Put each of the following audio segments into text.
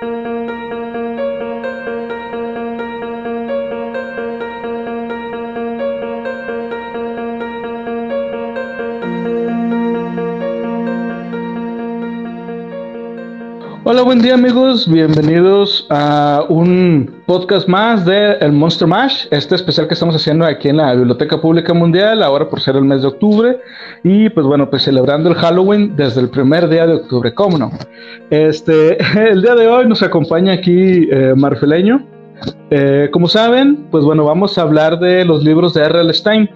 Hola, buen día amigos, bienvenidos a un podcast más de El Monster Mash, este especial que estamos haciendo aquí en la Biblioteca Pública Mundial, ahora por ser el mes de octubre, y pues bueno, pues celebrando el Halloween desde el primer día de octubre, ¿cómo no? Este, el día de hoy nos acompaña aquí eh, Marfileño, eh, como saben, pues bueno, vamos a hablar de los libros de R.L. Stein,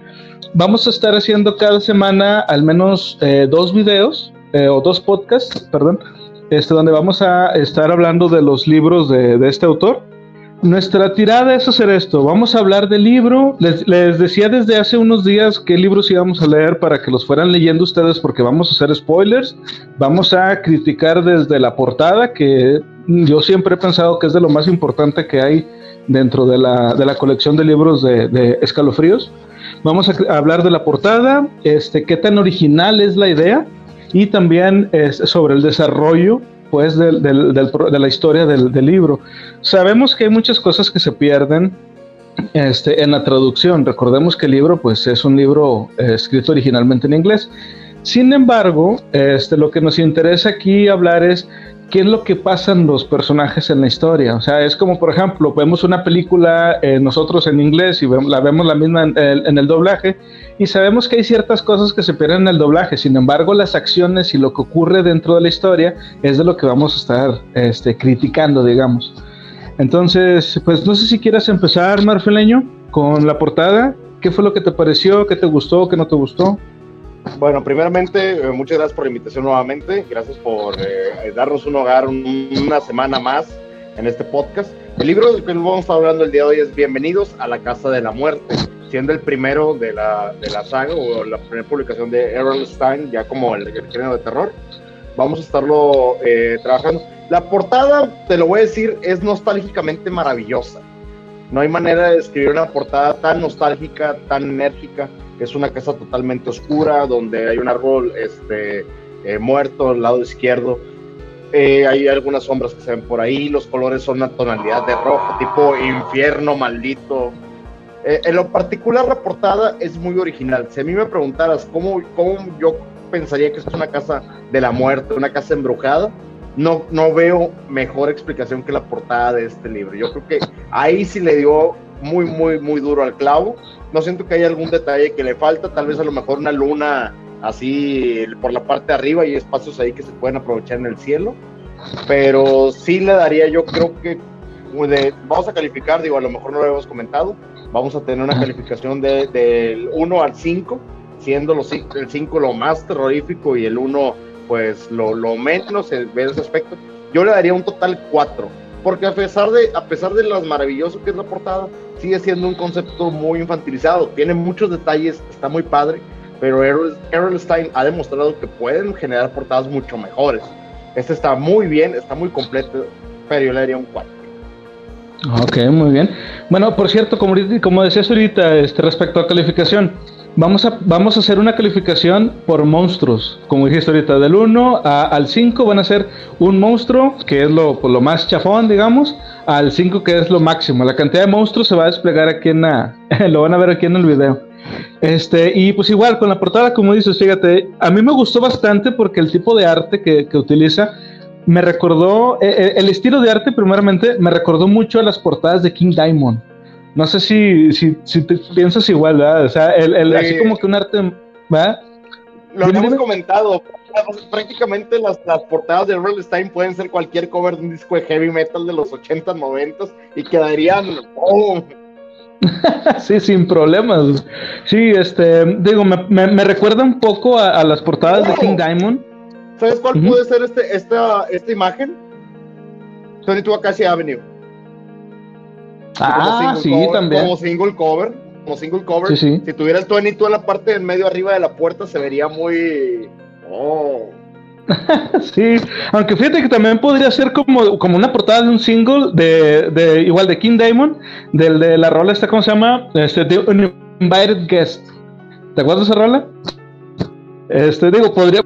vamos a estar haciendo cada semana al menos eh, dos videos, o dos podcasts, perdón, este, donde vamos a estar hablando de los libros de, este autor. Nuestra tirada es hacer esto. Vamos a hablar del libro. Les, decía desde hace unos días qué libros íbamos a leer para que los fueran leyendo ustedes porque vamos a hacer spoilers. Vamos a criticar desde la portada, que yo siempre he pensado que es de lo más importante que hay dentro de la, colección de libros de, escalofríos. Vamos a hablar de la portada, este, qué tan original es la idea y también es sobre el desarrollo pues de la historia del, libro. Sabemos que hay muchas cosas que se pierden este, en la traducción. Recordemos que el libro pues es un libro eh, escrito originalmente en inglés. Sin embargo, este, lo que nos interesa aquí hablar es qué es lo que pasan los personajes en la historia. O sea, es como, por ejemplo, vemos una película eh, nosotros en inglés y la vemos la misma en el, doblaje y sabemos que hay ciertas cosas que se pierden en el doblaje. Sin embargo, las acciones y lo que ocurre dentro de la historia es de lo que vamos a estar este, criticando, digamos. Entonces, pues no sé si quieras empezar, Marfeleño, con la portada. ¿Qué fue lo que te pareció? ¿Qué te gustó? ¿Qué no te gustó? Bueno, primeramente, eh, muchas gracias por la invitación nuevamente. Gracias por eh, darnos un hogar una semana más en este podcast. El libro del que vamos a estar hablando el día de hoy es Bienvenidos a la Casa de la Muerte, siendo el primero de la, saga o la primera publicación de Errol Stein, ya como el, género de terror. Vamos a estarlo eh, trabajando. La portada, te lo voy a decir, es nostálgicamente maravillosa. No hay manera de describir una portada tan nostálgica, tan enérgica es una casa totalmente oscura, donde hay un árbol este, eh, muerto al lado izquierdo. Eh, hay algunas sombras que se ven por ahí, los colores son una tonalidad de rojo, tipo infierno maldito. Eh, en lo particular, la portada es muy original. Si a mí me preguntaras cómo, cómo yo pensaría que es una casa de la muerte, una casa embrujada, no, no veo mejor explicación que la portada de este libro. Yo creo que ahí sí le dio muy, muy, muy duro al clavo. No siento que haya algún detalle que le falta, tal vez a lo mejor una luna así por la parte de arriba y espacios ahí que se pueden aprovechar en el cielo. Pero sí le daría, yo creo que vamos a calificar, digo, a lo mejor no lo hemos comentado, vamos a tener una calificación de, del 1 al 5, siendo los, el 5 lo más terrorífico y el 1 pues lo, lo menos en ese aspecto. Yo le daría un total 4 porque a pesar de a pesar de lo maravilloso que es la portada, sigue siendo un concepto muy infantilizado, tiene muchos detalles, está muy padre, pero Errol Stein ha demostrado que pueden generar portadas mucho mejores. Este está muy bien, está muy completo, pero yo le daría un 4. Ok, muy bien. Bueno, por cierto, como, como decías ahorita, este, respecto a calificación, Vamos a, vamos a hacer una calificación por monstruos. Como dijiste ahorita, del 1 al 5 van a ser un monstruo, que es lo, pues, lo más chafón, digamos, al 5 que es lo máximo. La cantidad de monstruos se va a desplegar aquí en la... lo van a ver aquí en el video. Este, y pues igual, con la portada, como dices, fíjate, a mí me gustó bastante porque el tipo de arte que, que utiliza me recordó, eh, eh, el estilo de arte primeramente me recordó mucho a las portadas de King Diamond. No sé si, si, si te piensas igual, ¿verdad? O sea, el, así como que un arte, ¿verdad? Lo hemos comentado. Prácticamente las, las portadas de Rolling Stein pueden ser cualquier cover de un disco de heavy metal de los 80, 90 y quedarían. Oh. sí, sin problemas. Sí, este, digo, me, me, recuerda un poco a, las portadas de King Diamond. ¿Sabes cuál puede ser este, esta, esta imagen? 22 Acacia Avenue. Ah, sí, también. Como single cover. Como single cover. Si tuviera el 22 en la parte del medio arriba de la puerta, se vería muy. Oh. sí, aunque fíjate que también podría ser como, como una portada de un single de, de igual de King Diamond, del de la rola esta, ¿cómo se llama? Este, de un Invited Guest. ¿Te acuerdas de esa rola? Este, digo, podría,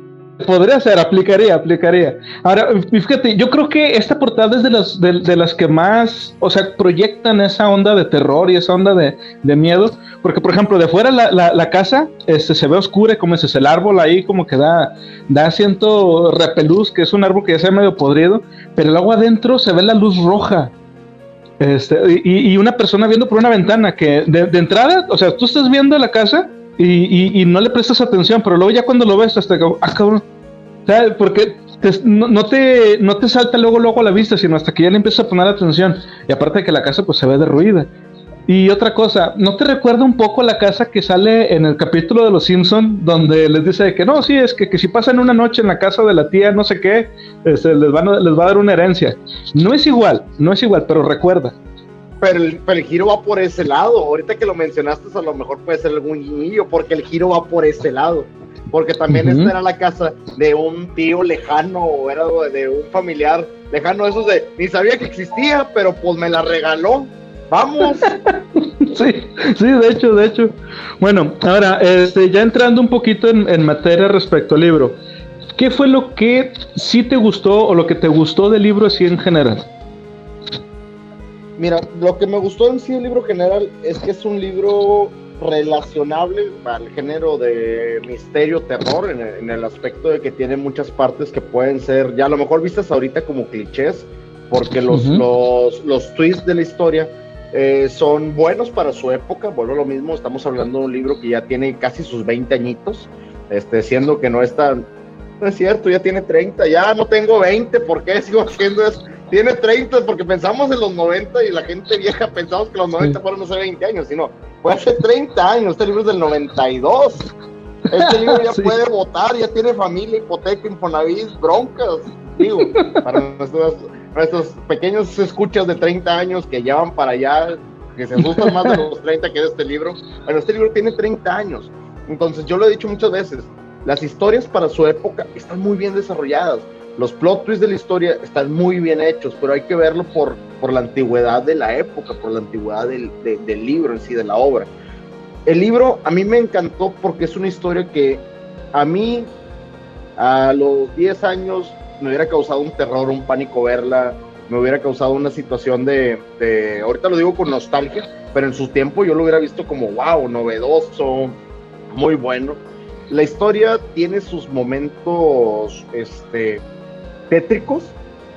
podría ser, aplicaría, aplicaría. Ahora, fíjate, yo creo que esta portada es de las, de, las que más, o sea, proyectan esa onda de terror y esa onda de, miedo. Porque, por ejemplo, de fuera la, la, casa este, se ve oscura, como es el árbol ahí, como que da, da asiento repelús, que es un árbol que ya se ve medio podrido, pero luego adentro se ve la luz roja. Este, y, y, una persona viendo por una ventana que de, de entrada, o sea, tú estás viendo la casa y, no le prestas atención, pero luego ya cuando lo ves, hasta que, ah, cabrón, Porque no, te, no te salta luego, luego a la vista, sino hasta que ya le empiezas a poner atención. Y aparte de que la casa pues se ve derruida. Y otra cosa, ¿no te recuerda un poco la casa que sale en el capítulo de Los Simpson donde les dice que no, sí, es que, si pasan una noche en la casa de la tía, no sé qué, este, les, van les va a dar una herencia? No es igual, no es igual, pero recuerda, pero el, giro va por ese lado. Ahorita que lo mencionaste, a lo mejor puede ser algún guiñillo, porque el giro va por ese lado. Porque también esta era la casa de un tío lejano o era de un familiar lejano, esos de ni sabía que existía, pero pues me la regaló. Vamos. sí, sí, de hecho, de hecho. Bueno, ahora, este, ya entrando un poquito en, en materia respecto al libro, ¿qué fue lo que sí te gustó o lo que te gustó del libro así en general? Mira, lo que me gustó en sí el libro general es que es un libro relacionable al género de misterio, terror, en el, aspecto de que tiene muchas partes que pueden ser, ya a lo mejor vistas ahorita como clichés, porque los, los, los twists de la historia eh, son buenos para su época, vuelvo a lo mismo, estamos hablando de un libro que ya tiene casi sus 20 añitos, este, siendo que no es tan, no es cierto, ya tiene 30, ya no tengo 20, ¿por qué sigo haciendo eso? tiene 30 porque pensamos en los 90 y la gente vieja pensamos que los 90 fueron hace 20 años, sino fue hace 30 años, este libro es del 92. Este libro ya puede votar, ya tiene familia, hipoteca, infonavit, broncas, digo, para nuestros, pequeños escuchas de 30 años que ya van para allá, que se asustan más de los 30 que de este libro. Bueno, este libro tiene 30 años. Entonces, yo lo he dicho muchas veces, las historias para su época están muy bien desarrolladas los plot twists de la historia están muy bien hechos, pero hay que verlo por, por la antigüedad de la época, por la antigüedad del, del libro en sí, de la obra. El libro a mí me encantó porque es una historia que a mí a los 10 años me hubiera causado un terror, un pánico verla, me hubiera causado una situación de, de, ahorita lo digo con nostalgia, pero en su tiempo yo lo hubiera visto como, wow, novedoso, muy bueno. La historia tiene sus momentos, este, tétricos,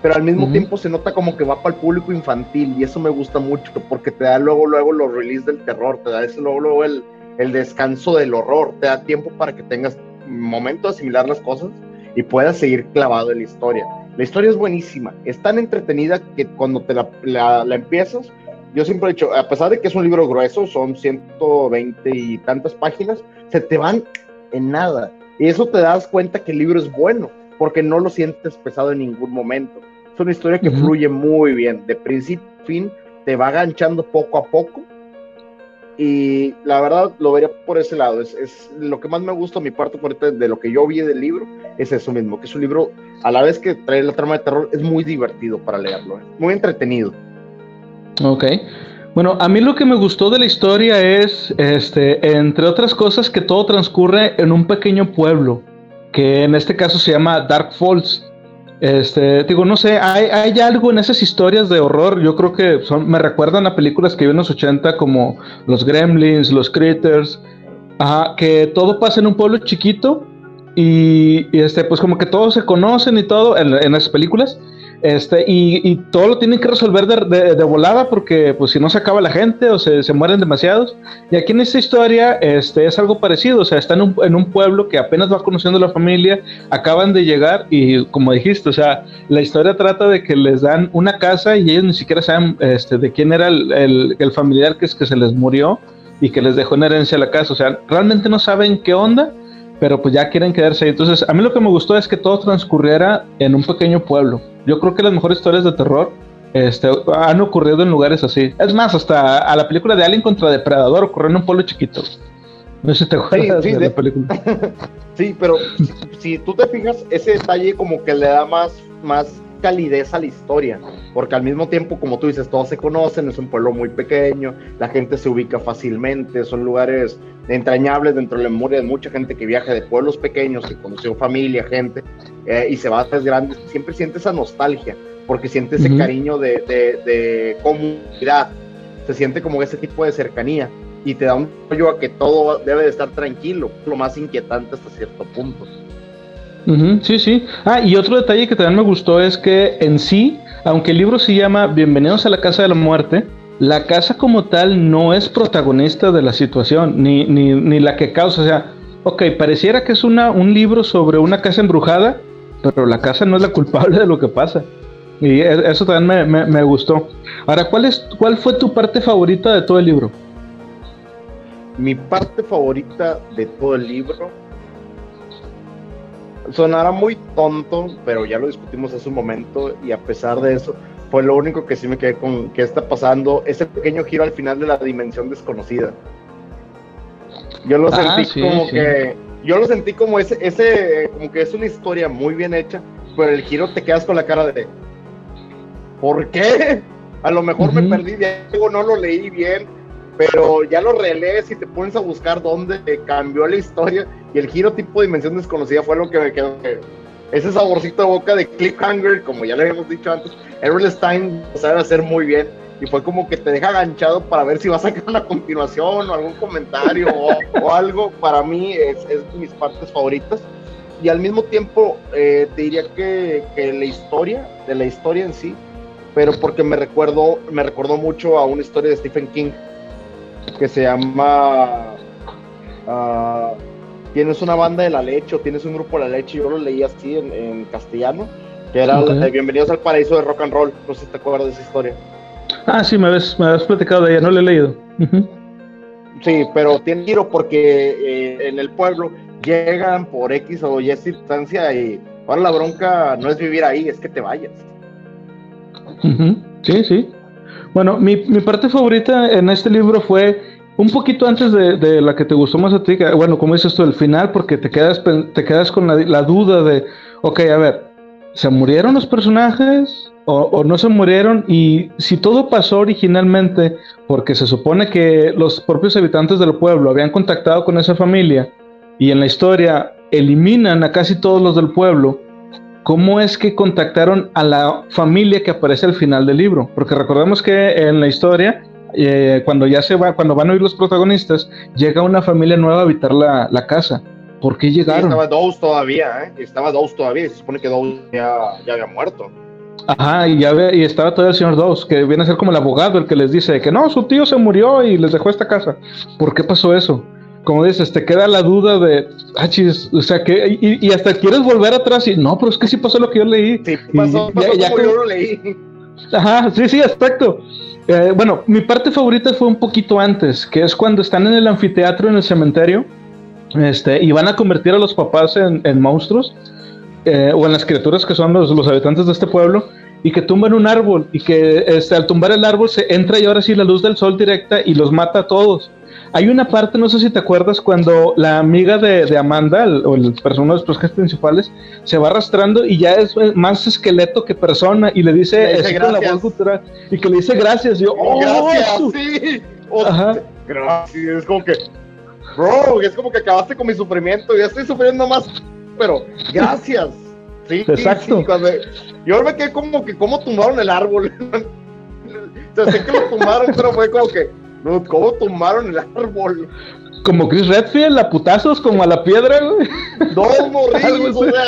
pero al mismo tiempo se nota como que va para el público infantil y eso me gusta mucho porque te da luego, luego los release del terror, te da ese luego, luego el, el descanso del horror, te da tiempo para que tengas momento de asimilar las cosas y puedas seguir clavado en la historia. La historia es buenísima, es tan entretenida que cuando te la, la, la empiezas, yo siempre he dicho, a pesar de que es un libro grueso, son 120 y tantas páginas, se te van en nada. Y eso te das cuenta que el libro es bueno porque no lo sientes pesado en ningún momento. Es una historia que fluye muy bien, de principio a fin, te va aganchando poco a poco. Y la verdad lo vería por ese lado. Es, lo que más me gusta, mi parte favorita de lo que yo vi del libro, es eso mismo, que es un libro, a la vez que trae la trama de terror, es muy divertido para leerlo, ¿eh? muy entretenido. Ok. Bueno, a mí lo que me gustó de la historia es, este, entre otras cosas, que todo transcurre en un pequeño pueblo que en este caso se llama Dark Falls. Este, digo, no sé, hay, algo en esas historias de horror, yo creo que son, me recuerdan a películas que vi en los 80 como Los Gremlins, Los Critters, que todo pasa en un pueblo chiquito y, este, pues como que todos se conocen y todo en, en esas películas, este, y, todo lo tienen que resolver de, volada porque pues si no se acaba la gente o se, se, mueren demasiados. Y aquí en esta historia este, es algo parecido, o sea, están en un, en un pueblo que apenas va conociendo la familia, acaban de llegar y como dijiste, o sea, la historia trata de que les dan una casa y ellos ni siquiera saben este, de quién era el, el, el familiar que, es, que se les murió y que les dejó en herencia la casa, o sea, realmente no saben qué onda pero pues ya quieren quedarse ahí. Entonces, a mí lo que me gustó es que todo transcurriera en un pequeño pueblo. Yo creo que las mejores historias de terror este, han ocurrido en lugares así. Es más, hasta a la película de Alien contra Depredador ocurrió en un pueblo chiquito. No sé si te acuerdas de, la película. sí, pero si tú te fijas, ese detalle como que le da más, más calidez a la historia, porque al mismo tiempo, como tú dices, todos se conocen, es un pueblo muy pequeño, la gente se ubica fácilmente, son lugares entrañables dentro de la memoria de mucha gente que viaja de pueblos pequeños, que conoció familia, gente, eh, y se va a ciudades grandes, siempre siente esa nostalgia, porque siente ese cariño de, de, comunidad, se siente como ese tipo de cercanía, y te da un apoyo a que todo debe de estar tranquilo, lo más inquietante hasta cierto punto. Sí, sí. Ah, y otro detalle que también me gustó es que en sí, aunque el libro se llama Bienvenidos a la Casa de la Muerte, la casa como tal no es protagonista de la situación, ni, ni, ni la que causa. O sea, ok, pareciera que es una, un libro sobre una casa embrujada, pero la casa no es la culpable de lo que pasa. Y e, eso también me, me, gustó. Ahora, ¿cuál, es, ¿cuál fue tu parte favorita de todo el libro? Mi parte favorita de todo el libro sonará muy tonto, pero ya lo discutimos hace un momento y a pesar de eso, fue lo único que sí me quedé con qué está pasando, ese pequeño giro al final de la dimensión desconocida. Yo lo ah, sentí como que, yo lo sentí como ese, ese, como que es una historia muy bien hecha, pero el giro te quedas con la cara de, ¿por qué? A lo mejor me perdí de algo, no lo leí bien, pero ya lo relees y te pones a buscar dónde cambió la historia y el giro tipo dimensión desconocida fue lo que me quedó ese saborcito de boca de cliffhanger, como ya le habíamos dicho antes, Errol Stein lo sabe hacer muy bien y fue como que te deja aganchado para ver si va a sacar una continuación o algún comentario o, algo. Para mí es, es de mis partes favoritas. Y al mismo tiempo eh, te diría que, que, la historia, de la historia en sí, pero porque me recuerdo, me recordó mucho a una historia de Stephen King que se llama uh, tienes una banda de la leche o tienes un grupo de la leche, yo lo leí así en, castellano, que era Bienvenidos al Paraíso de Rock and Roll, no sé si te acuerdas de esa historia. Ah, sí, me habías, me platicado de ella, no la he leído. Sí, pero tiene giro porque eh, en el pueblo llegan por X o Y circunstancia y ahora la bronca no es vivir ahí, es que te vayas. Sí, sí. Bueno, mi, parte favorita en este libro fue un poquito antes de, la que te gustó más a ti, bueno, como dices tú, el final, porque te quedas, te quedas con la, duda de, ok, a ver, ¿se murieron los personajes o, no se murieron? Y si todo pasó originalmente, porque se supone que los propios habitantes del pueblo habían contactado con esa familia y en la historia eliminan a casi todos los del pueblo, ¿cómo es que contactaron a la familia que aparece al final del libro? Porque recordemos que en la historia eh, cuando ya se va, cuando van a oír los protagonistas, llega una familia nueva a habitar la, la casa. ¿Por qué llegaron? estaba Dawes todavía, ¿eh? Estaba Dawes todavía, se supone que Dawes ya, ya había muerto. Ajá, y, ya ve, y estaba todavía el señor Dawes, que viene a ser como el abogado, el que les dice que no, su tío se murió y les dejó esta casa. ¿Por qué pasó eso? Como dices, te queda la duda de, ah, chis, o sea, que, y, hasta quieres volver atrás y, no, pero es que sí pasó lo que yo leí. Sí, pasó, pasó como yo lo leí. Ajá, sí, sí, exacto. Eh, bueno, mi parte favorita fue un poquito antes, que es cuando están en el anfiteatro en el cementerio este, y van a convertir a los papás en, monstruos eh, o en las criaturas que son los, los, habitantes de este pueblo y que tumban un árbol y que este, al tumbar el árbol se entra y ahora sí la luz del sol directa y los mata a todos. Hay una parte, no sé si te acuerdas, cuando la amiga de, Amanda, o el personaje de los personajes principales, se va arrastrando y ya es más esqueleto que persona y le dice, la voz y que le dice gracias. Y yo, oh, gracias, sí. Gracias, es como que, bro, es como que acabaste con mi sufrimiento, ya estoy sufriendo más, pero gracias. Sí, Exacto. Sí, cuando, yo me quedé como que, ¿cómo tumbaron el árbol? o sea, sé que lo tumbaron, pero fue como que, no, ¿cómo tumbaron el árbol? Como Chris Redfield, a putazos, como a la piedra, güey. Dos morrillos, o sea,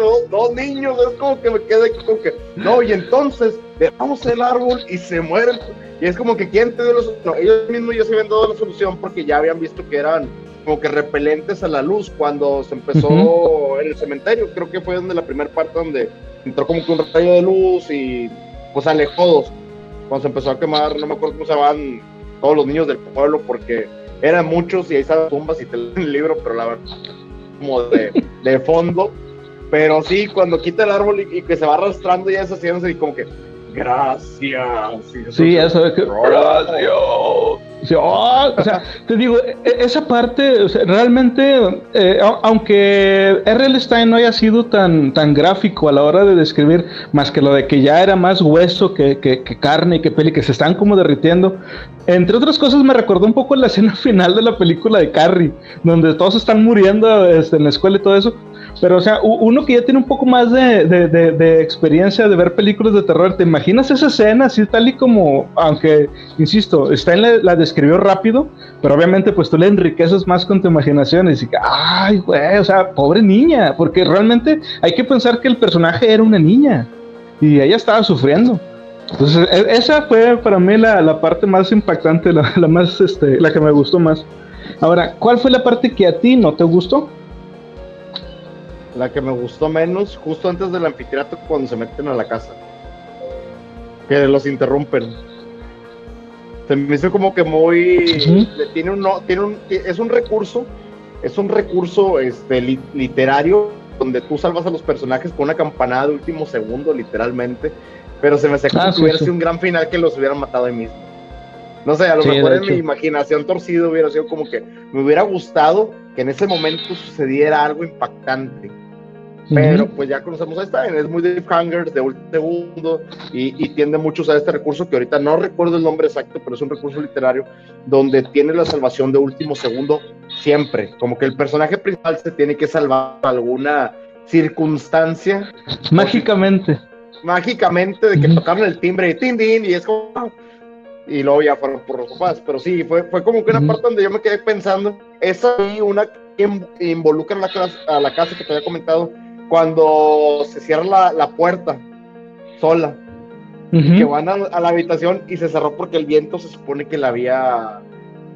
dos, dos, niños, es como que me quedé como que. No, y entonces, dejamos el árbol y se mueren. Y es como que, ¿quién te dio la solución? ellos mismos ya se habían dado la solución porque ya habían visto que eran como que repelentes a la luz cuando se empezó en el cementerio. Creo que fue donde la primera parte donde entró como que un rayo de luz y pues alejó dos. Cuando se empezó a quemar, no me acuerdo cómo se llaman todos los niños del pueblo porque eran muchos y ahí estaban tumbas y te leen el libro, pero la verdad, como de, de fondo. Pero sí, cuando quita el árbol y, que se va arrastrando ya esas y como que, gracias. sí, eso es que, gracias. Oh, o sea, te digo, e, esa parte, realmente, eh, aunque R.L. Stein no haya sido tan, tan gráfico a la hora de describir, más que lo de que ya era más hueso que, que, carne y que peli, que se están como derritiendo, entre otras cosas me recordó un poco la escena final de la película de Carrie, donde todos están muriendo este, en la escuela y todo eso. Pero, o sea, uno que ya tiene un poco más de, de, experiencia de ver películas de terror, ¿te imaginas esa escena así tal y como, aunque, insisto, está en la, la describió rápido, pero obviamente pues tú le enriqueces más con tu imaginación y dices, ay, güey, o sea, pobre niña, porque realmente hay que pensar que el personaje era una niña y ella estaba sufriendo. Entonces, e, esa fue para mí la, la parte más impactante, la, la, más, este, la que me gustó más. Ahora, ¿cuál fue la parte que a ti no te gustó? La que me gustó menos, justo antes del anfiteatro, cuando se meten a la casa. Que los interrumpen. Se me hizo como que muy. Tiene un, tiene un, es un recurso, es un recurso este, literario donde tú salvas a los personajes con una campanada de último segundo, literalmente. Pero se me hace como ah, si hubiera sido un gran final que los hubieran matado ahí mismo. No sé, a lo mejor en mi imaginación torcido hubiera sido como que me hubiera gustado que en ese momento sucediera algo impactante pero pues ya conocemos a esta, es muy de hangers de último segundo y, tiende mucho a este recurso que ahorita no recuerdo el nombre exacto, pero es un recurso literario donde tiene la salvación de último segundo siempre, como que el personaje principal se tiene que salvar alguna circunstancia. Mágicamente. mágicamente de que tocaron el timbre y tin, tin, y es como... Y luego ya fueron por los papás, pero sí, fue, fue como que una parte donde yo me quedé pensando, esa y una que involucra a la, a la casa que te había comentado, cuando se cierra la, puerta sola, que van a, la habitación y se cerró porque el viento se supone que la había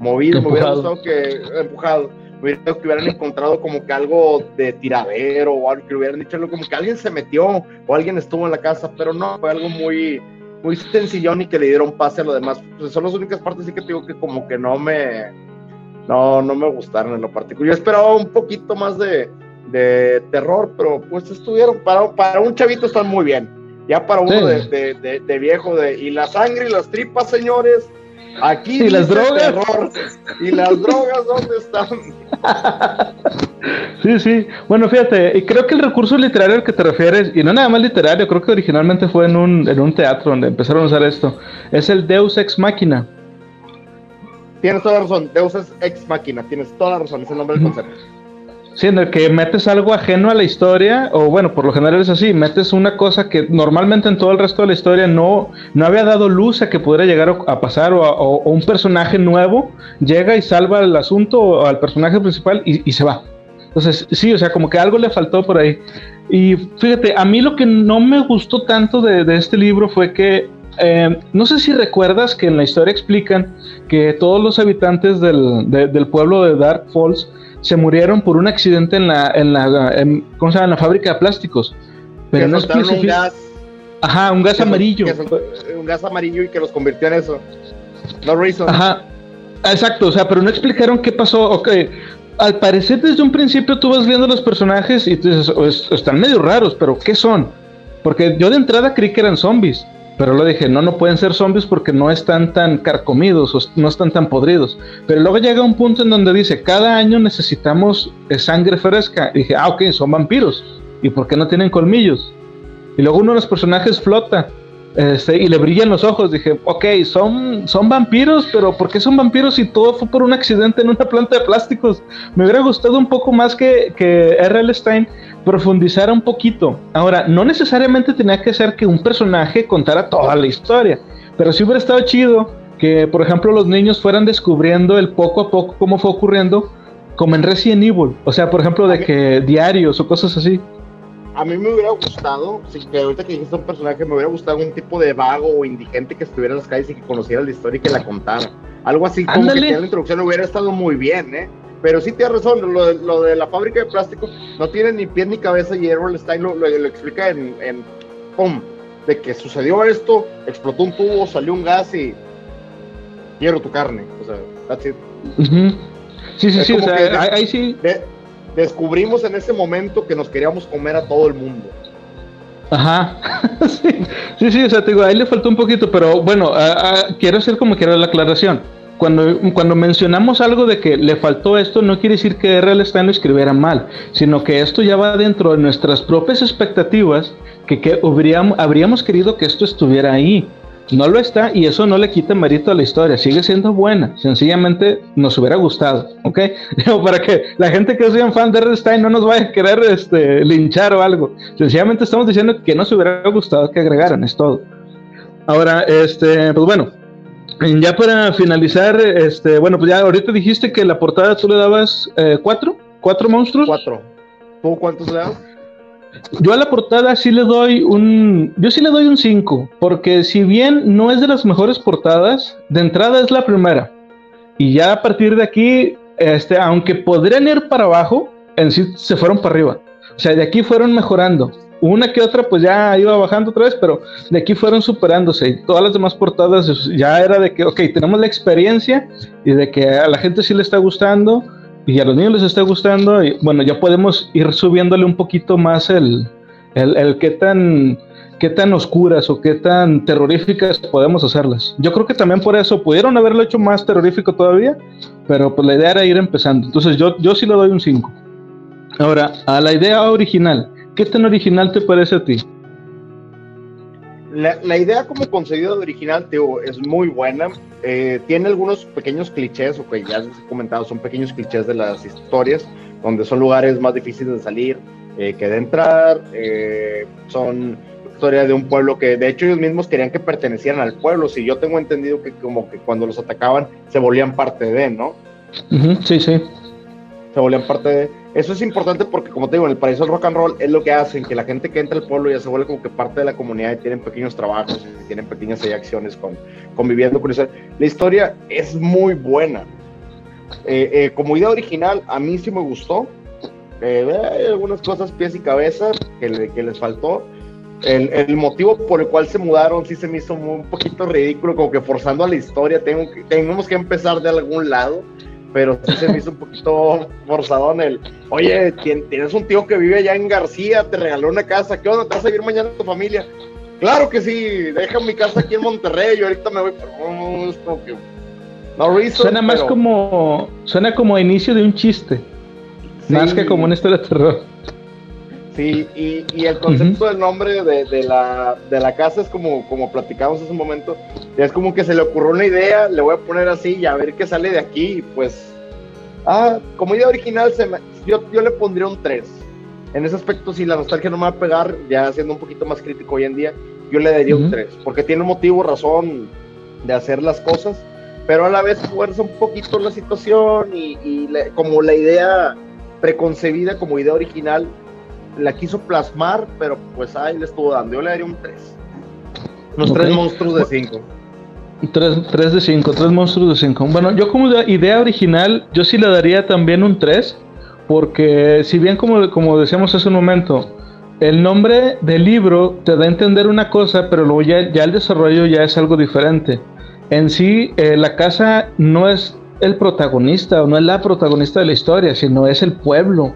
movido, me hubiera gustado que empujado, me hubiera que hubieran encontrado como que algo de tiradero o algo que hubieran dicho como que alguien se metió o alguien estuvo en la casa, pero no, fue algo muy muy sencillón y que le dieron pase a lo demás. Pues son las únicas partes sí que te digo que como que no me no no me gustaron en lo particular. Yo esperaba un poquito más de de terror, pero pues estuvieron, para, para un chavito están muy bien. Ya para uno de, viejo, de, y la sangre y las tripas, señores, aquí ¿Y las drogas? ¿Y las drogas dónde están? sí, sí. Bueno, fíjate, y creo que el recurso literario al que te refieres, y no nada más literario, creo que originalmente fue en un, en un teatro donde empezaron a usar esto, es el Deus Ex Machina. Tienes toda la razón, Deus Ex Machina, tienes toda la razón, es el nombre del concepto. Sí, en el que metes algo ajeno a la historia, o bueno, por lo general es así, metes una cosa que normalmente en todo el resto de la historia no, no había dado luz a que pudiera llegar a pasar, o, un personaje nuevo llega y salva el asunto o al personaje principal y, se va. Entonces, sí, o sea, como que algo le faltó por ahí. Y fíjate, a mí lo que no me gustó tanto de, este libro fue que, eh, no sé si recuerdas que en la historia explican que todos los habitantes del, del pueblo de Dark Falls, se murieron por un accidente en la, en la, ¿cómo se llama? En la fábrica de plásticos. Pero no es que un gas. Ajá, un gas amarillo. un gas amarillo y que los convirtió en eso. No reason. Ajá. Exacto, o sea, pero no explicaron qué pasó. Ok, al parecer desde un principio tú vas viendo los personajes y tú dices, están medio raros, pero ¿qué son? Porque yo de entrada creí que eran zombies. Pero lo dije, no, no pueden ser zombies porque no están tan carcomidos o no están tan podridos. Pero luego llega un punto en donde dice, cada año necesitamos eh, sangre fresca. Y dije, ah, ok, son vampiros. ¿Y por qué no tienen colmillos? Y luego uno de los personajes flota este, y le brillan los ojos. Dije, ok, son, son vampiros, pero ¿por qué son vampiros si todo fue por un accidente en una planta de plásticos? Me hubiera gustado un poco más que, que R.L. Stein profundizara un poquito. Ahora, no necesariamente tenía que ser que un personaje contara toda la historia, pero sí hubiera estado chido que, por ejemplo, los niños fueran descubriendo el poco a poco cómo fue ocurriendo, como en Resident Evil. O sea, por ejemplo, de que diarios o cosas así. A mí me hubiera gustado, sí, que ahorita que dijiste un personaje, me hubiera gustado un tipo de vago o indigente que estuviera en las calles y que conociera la historia y que la contara. Algo así como que la introducción hubiera estado muy bien, ¿eh? Pero sí tienes razón, lo de, lo de la fábrica de plástico no tiene ni pie ni cabeza y Errol Stein lo, lo, explica en, en, ¡pum! De que sucedió esto, explotó un tubo, salió un gas y quiero tu carne. O sea, that's it. Sí, sí, sí, o sea, ahí sí. descubrimos en ese momento que nos queríamos comer a todo el mundo. Ajá, sí, sí, sí, o sea, te digo, ahí le faltó un poquito, pero bueno, quiero hacer como quiero la aclaración cuando, cuando mencionamos algo de que le faltó esto, no quiere decir que R.L. Stein lo escribiera mal, sino que esto ya va dentro de nuestras propias expectativas, que, que habríamos, habríamos querido que esto estuviera ahí. No lo está y eso no le quita mérito a la historia, sigue siendo buena, sencillamente nos hubiera gustado, ¿ok? Para que la gente que sea fan de R.L. Stein no nos vaya a querer este, linchar o algo, sencillamente estamos diciendo que nos hubiera gustado que agregaran, es todo. Ahora, este, pues bueno, ya para finalizar, este, bueno, pues ya ahorita dijiste que la portada tú le dabas eh, cuatro, cuatro monstruos. Cuatro. ¿Tú cuántos le das? Yo a la portada sí le doy un, yo sí le doy un 5, porque si bien no es de las mejores portadas, de entrada es la primera. Y ya a partir de aquí, este, aunque podrían ir para abajo, en sí se fueron para arriba. O sea, de aquí fueron mejorando. Una que otra pues ya iba bajando otra vez, pero de aquí fueron superándose. Todas las demás portadas ya era de que, ok, tenemos la experiencia y de que a la gente sí le está gustando y a los niños les está gustando. Y bueno, ya podemos ir subiéndole un poquito más el, el, el qué tan qué tan oscuras o qué tan terroríficas podemos hacerlas. Yo creo que también por eso pudieron haberlo hecho más terrorífico todavía, pero pues la idea era ir empezando. Entonces yo, yo sí le doy un 5. Ahora, a la idea original, ¿Qué tan original te parece a ti? La, idea como concebido de original, tío, es muy buena. Eh, tiene algunos pequeños clichés, o que ya les he comentado, son pequeños clichés de las historias, donde son lugares más difíciles de salir eh, que de entrar. Eh, son historias de un pueblo que, de hecho, ellos mismos querían que pertenecieran al pueblo. Si yo tengo entendido que como que cuando los atacaban se volvían parte de, ¿no? sí, sí. Se volvían parte de eso es importante porque, como te digo, en el paraíso del rock and roll es lo que hacen que la gente que entra al pueblo ya se vuelve como que parte de la comunidad y tienen pequeños trabajos y tienen pequeñas acciones con, conviviendo con eso. La historia es muy buena. Eh, eh, como idea original, a mí sí me gustó. Eh, hay algunas cosas, pies y cabeza, que, que les faltó. El, el, motivo por el cual se mudaron sí se me hizo un poquito ridículo, como que forzando a la historia. Tengo que, tenemos que empezar de algún lado pero sí se me hizo un poquito forzadón el, oye, tienes un tío que vive allá en García, te regaló una casa, ¿qué onda? ¿Te vas a ir mañana a tu familia? Claro que sí, deja mi casa aquí en Monterrey, yo ahorita me voy, pero que... No suena más como, suena como inicio de un chiste, más que como una historia de terror. Sí, y, el concepto del nombre de, la, de la casa es como, como platicamos hace un momento, es como que se le ocurrió una idea, le voy a poner así y a ver qué sale de aquí, pues, ah, como idea original, se yo, yo le pondría un 3. En ese aspecto, si la nostalgia no me va a pegar, ya siendo un poquito más crítico hoy en día, yo le daría un 3, porque tiene un motivo, razón de hacer las cosas, pero a la vez fuerza un poquito la situación y, como la idea preconcebida como idea original la quiso plasmar, pero pues ahí le estuvo dando. Yo le daría un 3. Los tres monstruos de 5. 3, de 5, 3 monstruos de 5. Bueno, yo como idea original, yo sí le daría también un 3, porque si bien como, como decíamos hace un momento, el nombre del libro te da a entender una cosa, pero luego ya, ya el desarrollo ya es algo diferente. En sí, eh, la casa no es el protagonista o no es la protagonista de la historia, sino es el pueblo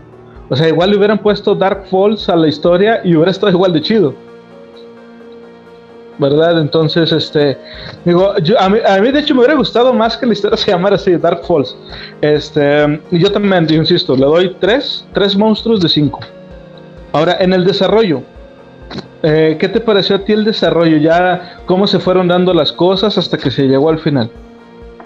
o sea, igual le hubieran puesto Dark Falls a la historia y hubiera estado igual de chido. ¿Verdad? Entonces, este, digo, a, mí, de hecho me hubiera gustado más que la historia se llamara así, Dark Falls. Este, y yo también, insisto, le doy tres, tres monstruos de cinco. Ahora, en el desarrollo, eh, ¿qué te pareció a ti el desarrollo? Ya, cómo se fueron dando las cosas hasta que se llegó al final.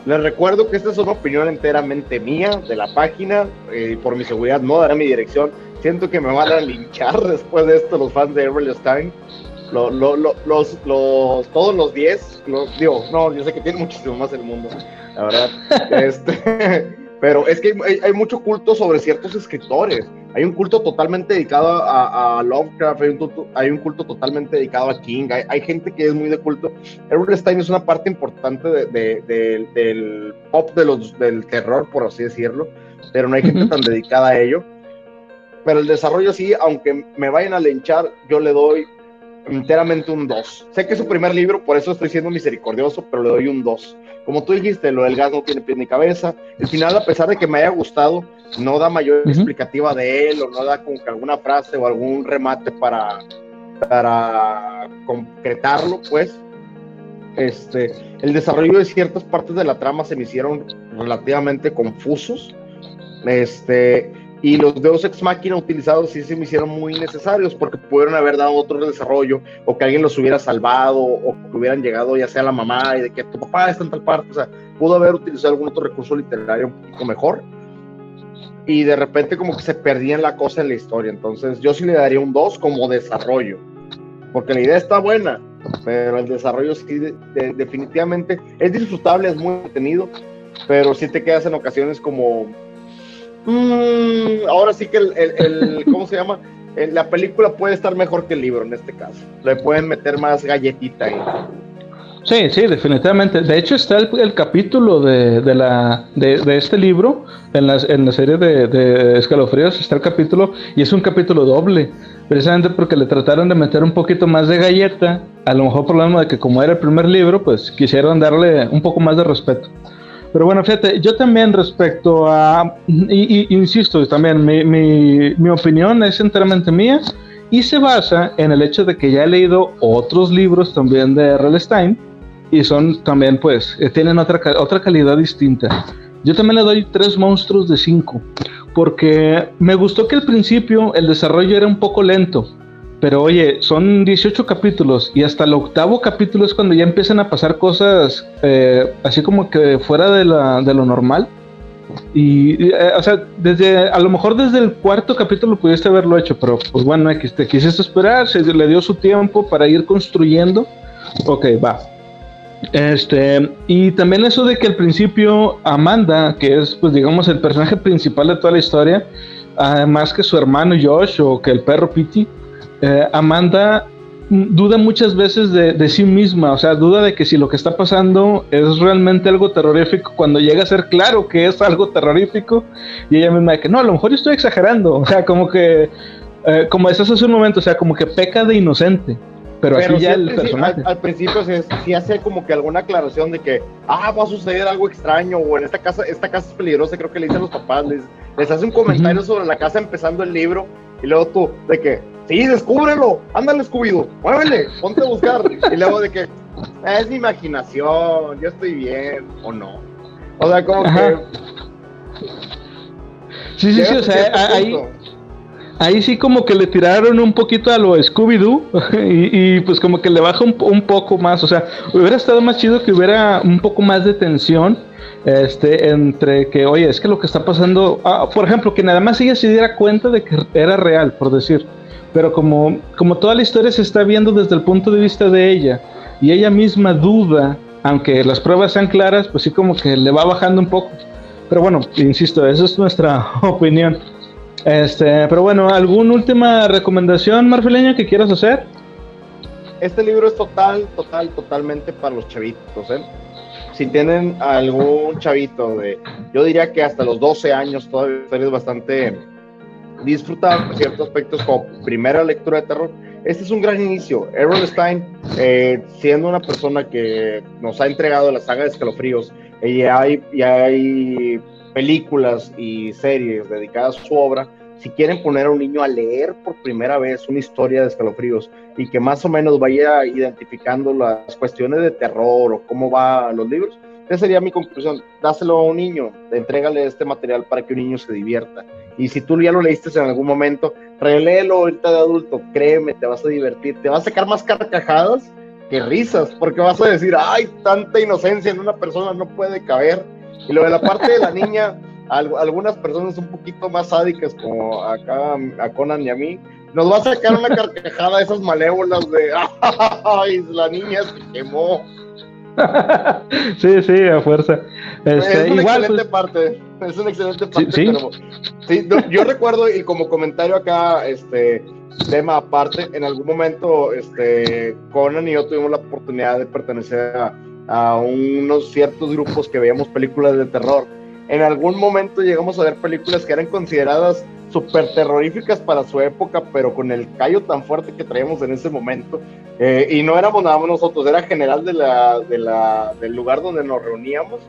Les recuerdo que esta es una opinión enteramente mía de la página. Eh, por mi seguridad no daré mi dirección. Siento que me van a linchar después de esto los fans de Everly Stein. los, los, todos los 10, digo, no, yo sé que tiene muchísimo más el mundo, la verdad. este, pero es que hay, mucho culto sobre ciertos escritores. Hay un culto totalmente dedicado a, Lovecraft, hay un, culto totalmente dedicado a King, hay, gente que es muy de culto. Errol Stein es una parte importante del pop de los, del terror, por así decirlo, pero no hay gente tan dedicada a ello. Pero el desarrollo sí, aunque me vayan a linchar, yo le doy enteramente un 2. Sé que es su primer libro, por eso estoy siendo misericordioso, pero le doy un 2. Como tú dijiste, lo del gas no tiene pie ni cabeza. El final, a pesar de que me haya gustado, no da mayor explicativa de él o no da como que alguna frase o algún remate para, para concretarlo, pues. Este, el desarrollo de ciertas partes de la trama se me hicieron relativamente confusos. Este, y los Deus Ex Machina utilizados sí se me hicieron muy necesarios porque pudieron haber dado otro desarrollo o que alguien los hubiera salvado o que hubieran llegado ya sea la mamá y de que tu papá está en tal parte. O sea, pudo haber utilizado algún otro recurso literario un poco mejor. Y de repente como que se perdía en la cosa en la historia. Entonces yo sí le daría un 2 como desarrollo. Porque la idea está buena, pero el desarrollo sí definitivamente es disfrutable, es muy entretenido, pero sí te quedas en ocasiones como... Mm, ahora sí que el, el, ¿cómo se llama? La película puede estar mejor que el libro en este caso. Le pueden meter más galletita ahí. Sí, sí, definitivamente. De hecho, está el, capítulo de, de la, de, de, este libro, en la, en la serie de, de, Escalofríos, está el capítulo, y es un capítulo doble, precisamente porque le trataron de meter un poquito más de galleta, a lo mejor por lo menos de que como era el primer libro, pues quisieron darle un poco más de respeto. Pero bueno, fíjate, yo también respecto a, y, y insisto, también mi, mi, mi opinión es enteramente mía, y se basa en el hecho de que ya he leído otros libros también de R.L. Stein, y son también, pues, eh, tienen otra, otra calidad distinta. Yo también le doy tres monstruos de cinco, porque me gustó que al principio el desarrollo era un poco lento, pero oye, son 18 capítulos y hasta el octavo capítulo es cuando ya empiezan a pasar cosas eh, así como que fuera de, la, de lo normal. Y, eh, o sea, desde, a lo mejor desde el cuarto capítulo pudiste haberlo hecho, pero pues bueno, te quisiste esperar, se le dio su tiempo para ir construyendo. Ok, va. Este, y también eso de que al principio Amanda, que es pues digamos el personaje principal de toda la historia, más que su hermano Josh o que el perro Pity, eh, Amanda duda muchas veces de, sí misma, o sea, duda de que si lo que está pasando es realmente algo terrorífico cuando llega a ser claro que es algo terrorífico y ella misma de que no, a lo mejor yo estoy exagerando, o sea, como que, eh, como decías hace un momento, o sea, como que peca de inocente. Pero, así ya el personaje. Al, principio sí, hace como que alguna aclaración de que, ah, va a suceder algo extraño, o en esta casa, esta casa es peligrosa, creo que le dicen los papás, les, les hace un comentario sobre la casa empezando el libro, y luego tú, de que, sí, descúbrelo, ándale, Scooby-Doo, muévele, ponte a buscar, y luego de que, ah, es mi imaginación, yo estoy bien, o no. O sea, como que... Sí, sí, sí, o sea, ahí ahí sí como que le tiraron un poquito a lo Scooby-Doo y, pues como que le baja un, poco más, o sea, hubiera estado más chido que hubiera un poco más de tensión este, entre que, oye, es que lo que está pasando, ah, por ejemplo, que nada más ella se diera cuenta de que era real, por decir, pero como, como toda la historia se está viendo desde el punto de vista de ella y ella misma duda, aunque las pruebas sean claras, pues sí como que le va bajando un poco. Pero bueno, insisto, esa es nuestra opinión. Este, pero bueno, ¿alguna última recomendación, Marfileño, que quieras hacer? Este libro es total, total, totalmente para los chavitos, ¿eh? Si tienen algún chavito de, yo diría que hasta los 12 años todavía es bastante disfrutable ciertos aspectos como primera lectura de terror. Este es un gran inicio. Errol Stein, eh, siendo una persona que nos ha entregado la saga de escalofríos, y hay, y hay películas y series dedicadas a su obra, si quieren poner a un niño a leer por primera vez una historia de escalofríos y que más o menos vaya identificando las cuestiones de terror o cómo va los libros, esa sería mi conclusión. Dáselo a un niño, entrégale este material para que un niño se divierta. Y si tú ya lo leíste en algún momento, reléelo ahorita de adulto, créeme, te vas a divertir, te vas a sacar más carcajadas que risas, porque vas a decir, ay, tanta inocencia en una persona no puede caber y lo de la parte de la niña, algunas personas un poquito más sádicas, como acá a Conan y a mí, nos va a sacar una carcajada de esas malévolas de ¡ay! La niña se quemó. Sí, sí, a fuerza. Este, es una excelente pues, parte, es una excelente parte. ¿Sí? Pero, yo recuerdo, y como comentario acá, este tema aparte, en algún momento, este, Conan y yo tuvimos la oportunidad de pertenecer a a unos ciertos grupos que veíamos películas de terror. En algún momento llegamos a ver películas que eran consideradas súper terroríficas para su época, pero con el callo tan fuerte que traíamos en ese momento. Eh, y no éramos nada más nosotros, era general de la, de la, del lugar donde nos reuníamos.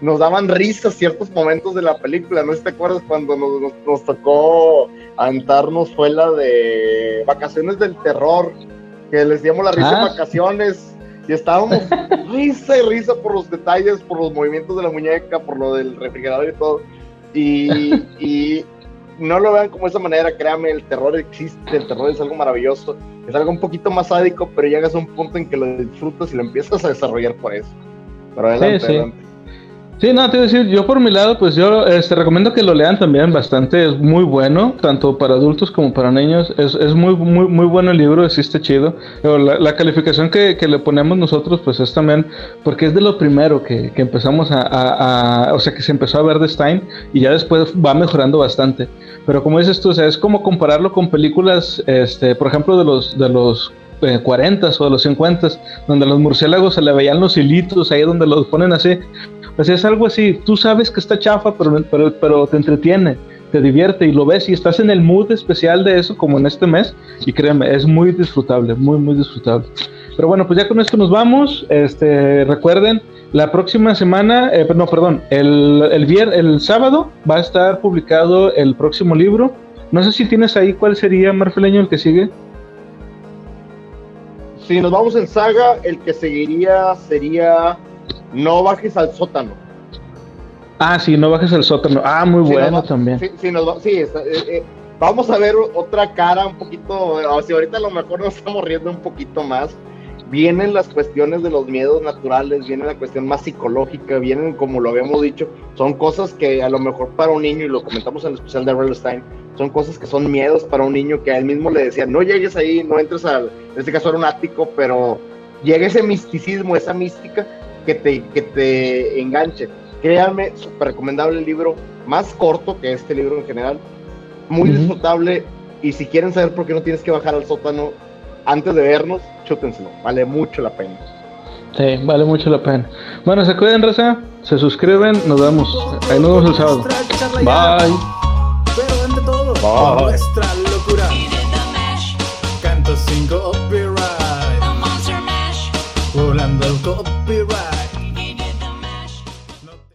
Nos daban risas ciertos momentos de la película. ¿No te acuerdas cuando nos, nos, tocó andarnos fue la de Vacaciones del Terror? Que les dimos la risa en ah. vacaciones y estábamos risa y risa por los detalles, por los movimientos de la muñeca, por lo del refrigerador y todo. Y, no lo vean como esa manera, créame, el terror existe, el terror es algo maravilloso, es algo un poquito más sádico, pero llegas a un punto en que lo disfrutas y lo empiezas a desarrollar por eso. Pero adelante, adelante. Sí, no, te voy a decir, yo por mi lado, pues yo este, recomiendo que lo lean también bastante, es muy bueno, tanto para adultos como para niños, es, es muy, muy, muy bueno el libro, existe chido. La, la calificación que, que, le ponemos nosotros, pues es también, porque es de lo primero que, que empezamos a, a, o sea, que se empezó a ver de Stein y ya después va mejorando bastante. Pero como dices tú, o sea, es como compararlo con películas, este, por ejemplo, de los, de los 40 eh, o de los 50, donde los murciélagos se le veían los hilitos, ahí donde los ponen así. Pues es algo así, tú sabes que está chafa, pero, pero, pero te entretiene, te divierte y lo ves y estás en el mood especial de eso, como en este mes, y créeme, es muy disfrutable, muy, muy disfrutable. Pero bueno, pues ya con esto nos vamos. Este, recuerden, la próxima semana, eh, no, perdón, el, el, el sábado va a estar publicado el próximo libro. No sé si tienes ahí cuál sería, Marfeleño, el que sigue. Si nos vamos en saga, el que seguiría sería no bajes al sótano. Ah, sí, no bajes al sótano. Ah, muy bueno también. Sí, sí, eh, eh, vamos a ver otra cara un poquito. Si ahorita a lo mejor nos estamos riendo un poquito más. Vienen las cuestiones de los miedos naturales, viene la cuestión más psicológica, vienen, como lo habíamos dicho, son cosas que a lo mejor para un niño, y lo comentamos en el especial de Stein, son cosas que son miedos para un niño que a él mismo le decía, no llegues ahí, no entres al, en este caso era un ático, pero llega ese misticismo, esa mística, que te, que te enganche. Créanme, súper recomendable el libro, más corto que este libro en general, muy disfrutable. Y si quieren saber por qué no tienes que bajar al sótano antes de vernos, chútenselo, vale mucho la pena. Sí, vale mucho la pena. Bueno, se cuiden, raza, se suscriben, nos vemos. Ahí nos vemos el sábado. Bye. Pero todo, nuestra locura. Canto 5